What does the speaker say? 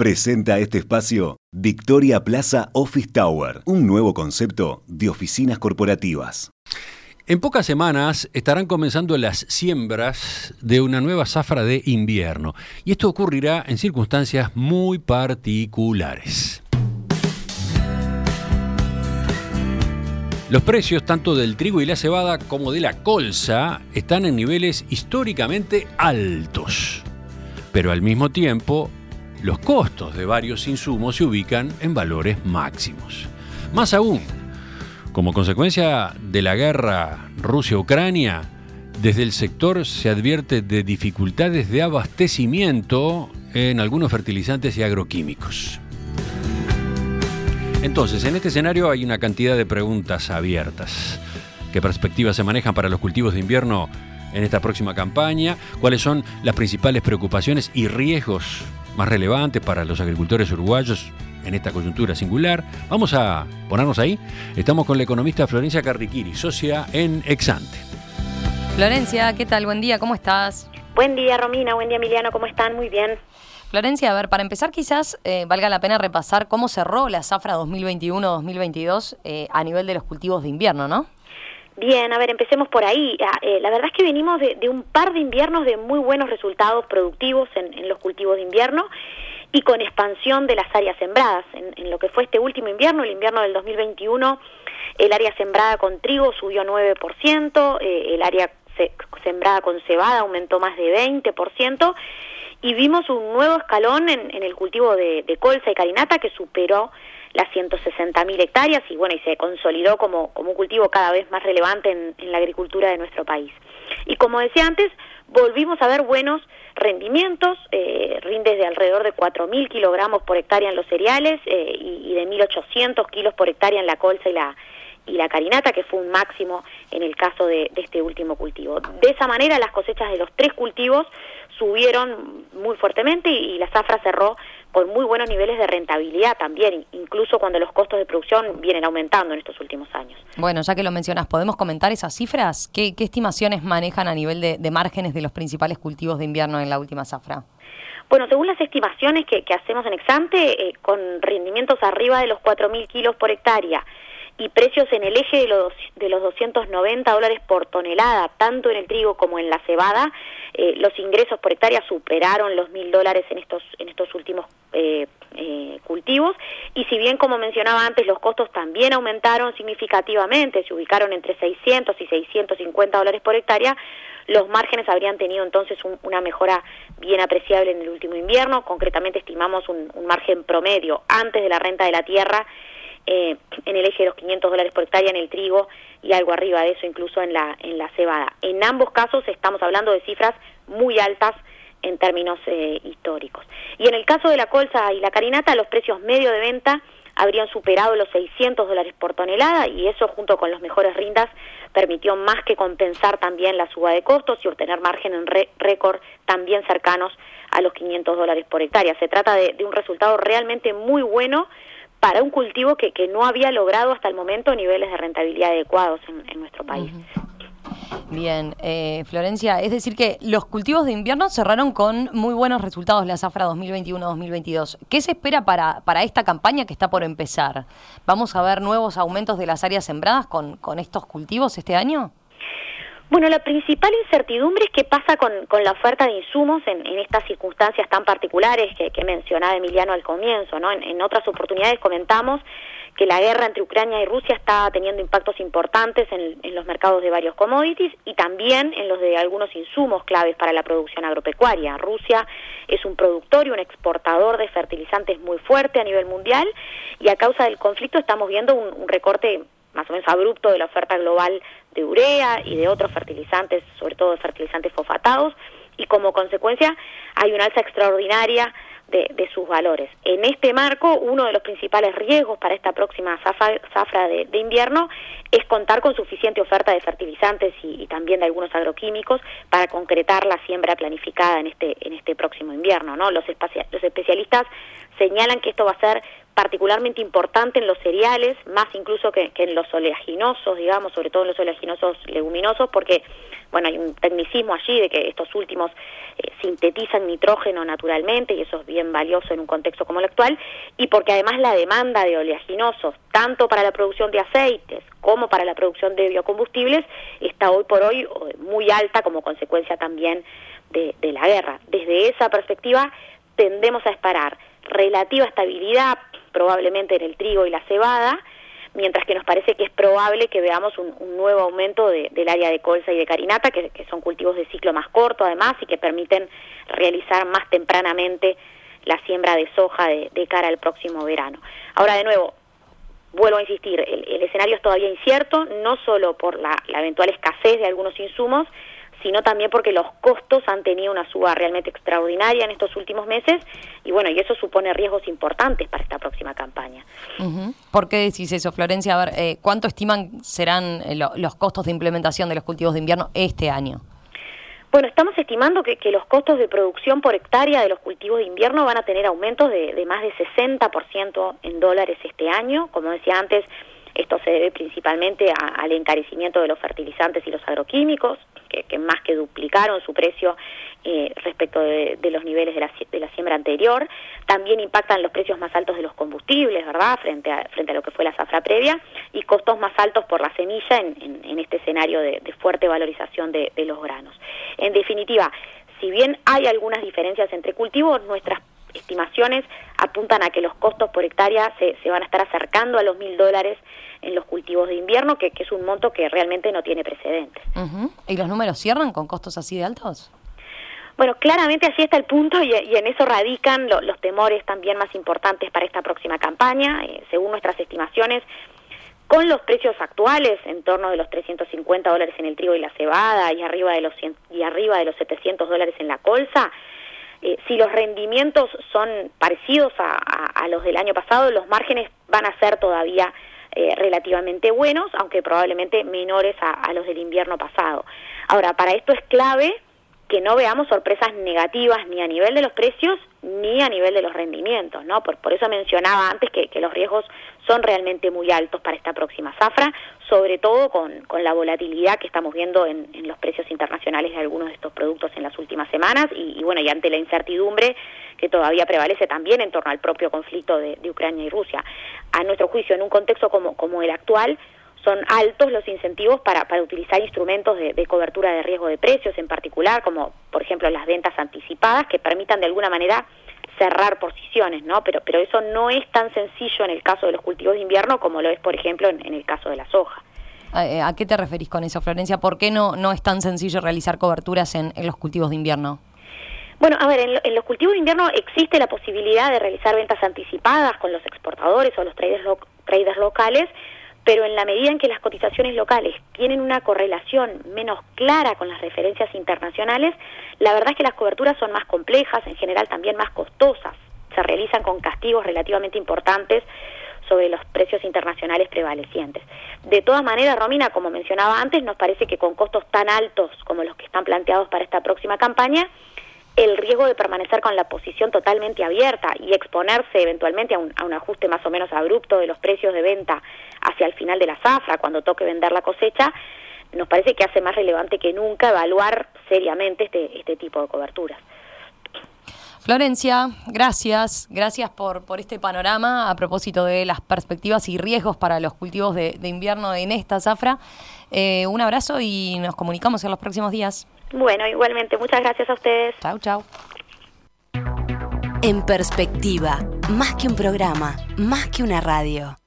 Presenta este espacio Victoria Plaza Office Tower, un nuevo concepto de oficinas corporativas. En pocas semanas estarán comenzando las siembras de una nueva zafra de invierno y esto ocurrirá en circunstancias muy particulares. Los precios tanto del trigo y la cebada como de la colza están en niveles históricamente altos, pero al mismo tiempo los costos de varios insumos se ubican en valores máximos. Más aún, como consecuencia de la guerra Rusia-Ucrania, desde el sector se advierte de dificultades de abastecimiento en algunos fertilizantes y agroquímicos. Entonces, en este escenario hay una cantidad de preguntas abiertas. ¿Qué perspectivas se manejan para los cultivos de invierno en esta próxima campaña? ¿Cuáles son las principales preocupaciones y riesgos más relevantes para los agricultores uruguayos en esta coyuntura singular. Vamos a ponernos ahí. Estamos con la economista Florencia Carriquiri, socia en Exante. Florencia, ¿qué tal? Buen día, ¿cómo estás? Buen día, Romina. Buen día, Emiliano. ¿Cómo están? Muy bien. Florencia, a ver, para empezar quizás eh, valga la pena repasar cómo cerró la zafra 2021-2022 eh, a nivel de los cultivos de invierno, ¿no? Bien, a ver, empecemos por ahí. Ah, eh, la verdad es que venimos de, un par de inviernos de muy buenos resultados productivos en, los cultivos de invierno y con expansión de las áreas sembradas. En, lo que fue este último invierno, el invierno del 2021, el área sembrada con trigo subió 9%, eh, el área sembrada con cebada aumentó más de 20%, y vimos un nuevo escalón en, el cultivo de, de colza y carinata que superó las 160.000 hectáreas y bueno, y se consolidó como, como un cultivo cada vez más relevante en, la agricultura de nuestro país. Y como decía antes, volvimos a ver buenos rendimientos, eh, rindes de alrededor de 4.000 kilogramos por hectárea en los cereales eh, y, de 1.800 kilos por hectárea en la colza y la, y la carinata, que fue un máximo en el caso de, de, este último cultivo. De esa manera, las cosechas de los tres cultivos subieron muy fuertemente y, la zafra cerró con muy buenos niveles de rentabilidad también, incluso cuando los costos de producción vienen aumentando en estos últimos años. Bueno, ya que lo mencionas, ¿podemos comentar esas cifras? ¿Qué, estimaciones manejan a nivel de, márgenes de los principales cultivos de invierno en la última zafra? Bueno, según las estimaciones que, hacemos en Exante, eh, con rendimientos arriba de los 4.000 kilos por hectárea, y precios en el eje de los, de los 290 dólares por tonelada, tanto en el trigo como en la cebada, eh, los ingresos por hectárea superaron los mil dólares en estos, en estos últimos eh, eh, cultivos. Y si bien como mencionaba antes los costos también aumentaron significativamente, se ubicaron entre 600 y 650 dólares por hectárea, los márgenes habrían tenido entonces una mejora bien apreciable en el último invierno, concretamente estimamos un, un margen promedio antes de la renta de la tierra eh, en el eje de los 500 dólares por hectárea en el trigo y algo arriba de eso incluso en la, en la cebada. En ambos casos estamos hablando de cifras muy altas en términos eh, históricos. Y en el caso de la colza y la carinata, los precios medio de venta habrían superado los 600 dólares por tonelada y eso junto con los mejores rindas permitió más que compensar también la suba de costos y obtener margen en récord también cercanos a los 500 dólares por hectárea. Se trata de, de un resultado realmente muy bueno para un cultivo que, que no había logrado hasta el momento niveles de rentabilidad adecuados en, nuestro país. Bien, eh, Florencia, es decir que los cultivos de invierno cerraron con muy buenos resultados la zafra 2021-2022. ¿Qué se espera para, para esta campaña que está por empezar? ¿Vamos a ver nuevos aumentos de las áreas sembradas con, con estos cultivos este año? Bueno, la principal incertidumbre es qué pasa con, la oferta de insumos en, estas circunstancias tan particulares que, mencionaba Emiliano al comienzo. ¿no? En, otras oportunidades comentamos que la guerra entre Ucrania y Rusia está teniendo impactos importantes en, en, los mercados de varios commodities y también en los de algunos insumos claves para la producción agropecuaria. Rusia es un productor y un exportador de fertilizantes muy fuerte a nivel mundial y a causa del conflicto estamos viendo un recorte más o menos abrupto de la oferta global de urea y de otros fertilizantes, sobre todo de fertilizantes fosfatados, y como consecuencia hay una alza extraordinaria de, sus valores. En este marco, uno de los principales riesgos para esta próxima zafra, de, invierno es contar con suficiente oferta de fertilizantes y, también de algunos agroquímicos para concretar la siembra planificada en este, en este próximo invierno. ¿no? Los, los especialistas señalan que esto va a ser particularmente importante en los cereales, más incluso que, en los oleaginosos, digamos, sobre todo en los oleaginosos leguminosos, porque, bueno, hay un tecnicismo allí de que estos últimos eh, sintetizan nitrógeno naturalmente y eso es bien valioso en un contexto como el actual, y porque además la demanda de oleaginosos, tanto para la producción de aceites como para la producción de biocombustibles, está hoy por hoy muy alta como consecuencia también de, de la guerra. Desde esa perspectiva, tendemos a esperar relativa estabilidad probablemente en el trigo y la cebada, mientras que nos parece que es probable que veamos un, nuevo aumento del área de colza y de carinata, que, son cultivos de ciclo más corto además y que permiten realizar más tempranamente la siembra de soja de, cara al próximo verano. Ahora, de nuevo, vuelvo a insistir, el, escenario es todavía incierto, no solo por la eventual escasez de algunos insumos, sino también porque los costos han tenido una suba realmente extraordinaria en estos últimos meses y bueno, y eso supone riesgos importantes para esta próxima campaña. ¿Por qué decís eso, Florencia? A ver, eh, ¿cuánto estiman serán eh, los costos de implementación de los cultivos de invierno este año? Bueno, estamos estimando que, los costos de producción por hectárea de los cultivos de invierno van a tener aumentos de, de más de 60% en dólares este año. Como decía antes, esto se debe principalmente al encarecimiento de los fertilizantes y los agroquímicos, que, más que duplicaron su precio eh, respecto de, los niveles de la, siembra anterior. También impactan los precios más altos de los combustibles, ¿verdad?, frente a, frente a lo que fue la zafra previa, y costos más altos por la semilla en, en, este escenario de, fuerte valorización de, de los granos. En definitiva, si bien hay algunas diferencias entre cultivos, nuestras estimaciones apuntan a que los costos por hectárea se, se van a estar acercando a los mil dólares en los cultivos de invierno, que, es un monto que realmente no tiene precedentes. ¿Y los números cierran con costos así de altos? Bueno, claramente así está el punto y, en eso radican los temores también más importantes para esta próxima campaña. Eh, según nuestras estimaciones, con los precios actuales, en torno de los 350 dólares en el trigo y la cebada y arriba de los, y arriba de los 700 dólares en la colza, eh, si los rendimientos son parecidos a, los del año pasado, los márgenes van a ser todavía eh, relativamente buenos, aunque probablemente menores a, los del invierno pasado. Ahora, para esto es clave que no veamos sorpresas negativas ni a nivel de los precios ni a nivel de los rendimientos, ¿no? Por, por eso mencionaba antes que, los riesgos son realmente muy altos para esta próxima zafra, sobre todo con, con la volatilidad que estamos viendo en, en, los precios internacionales de algunos de estos productos en las últimas semanas y, bueno, y ante la incertidumbre que todavía prevalece también en torno al propio conflicto de, de Ucrania y Rusia. A nuestro juicio, en un contexto como, como el actual, son altos los incentivos para, para utilizar instrumentos de, cobertura de riesgo de precios, en particular, como por ejemplo las ventas anticipadas, que permitan de alguna manera cerrar posiciones, ¿no? Pero, pero eso no es tan sencillo en el caso de los cultivos de invierno como lo es, por ejemplo, en, el caso de la soja. Eh, ¿A, qué te referís con eso, Florencia? ¿Por qué no, no es tan sencillo realizar coberturas en, los cultivos de invierno? Bueno, a ver, en, los cultivos de invierno existe la posibilidad de realizar ventas anticipadas con los exportadores o los traders, traders locales, pero en la medida en que las cotizaciones locales tienen una correlación menos clara con las referencias internacionales, la verdad es que las coberturas son más complejas, en general también más costosas, se realizan con castigos relativamente importantes sobre los precios internacionales prevalecientes. De todas maneras, Romina, como mencionaba antes, nos parece que con costos tan altos como los que están planteados para esta próxima campaña, el riesgo de permanecer con la posición totalmente abierta y exponerse eventualmente a un, a un, ajuste más o menos abrupto de los precios de venta hacia el final de la zafra, cuando toque vender la cosecha, nos parece que hace más relevante que nunca evaluar seriamente este, este tipo de coberturas. Florencia, gracias, gracias por, por este panorama a propósito de las perspectivas y riesgos para los cultivos de, invierno en esta zafra. Eh, un abrazo y nos comunicamos en los próximos días. Bueno, igualmente, muchas gracias a ustedes. Chau, chau. En perspectiva, más que un programa, más que una radio.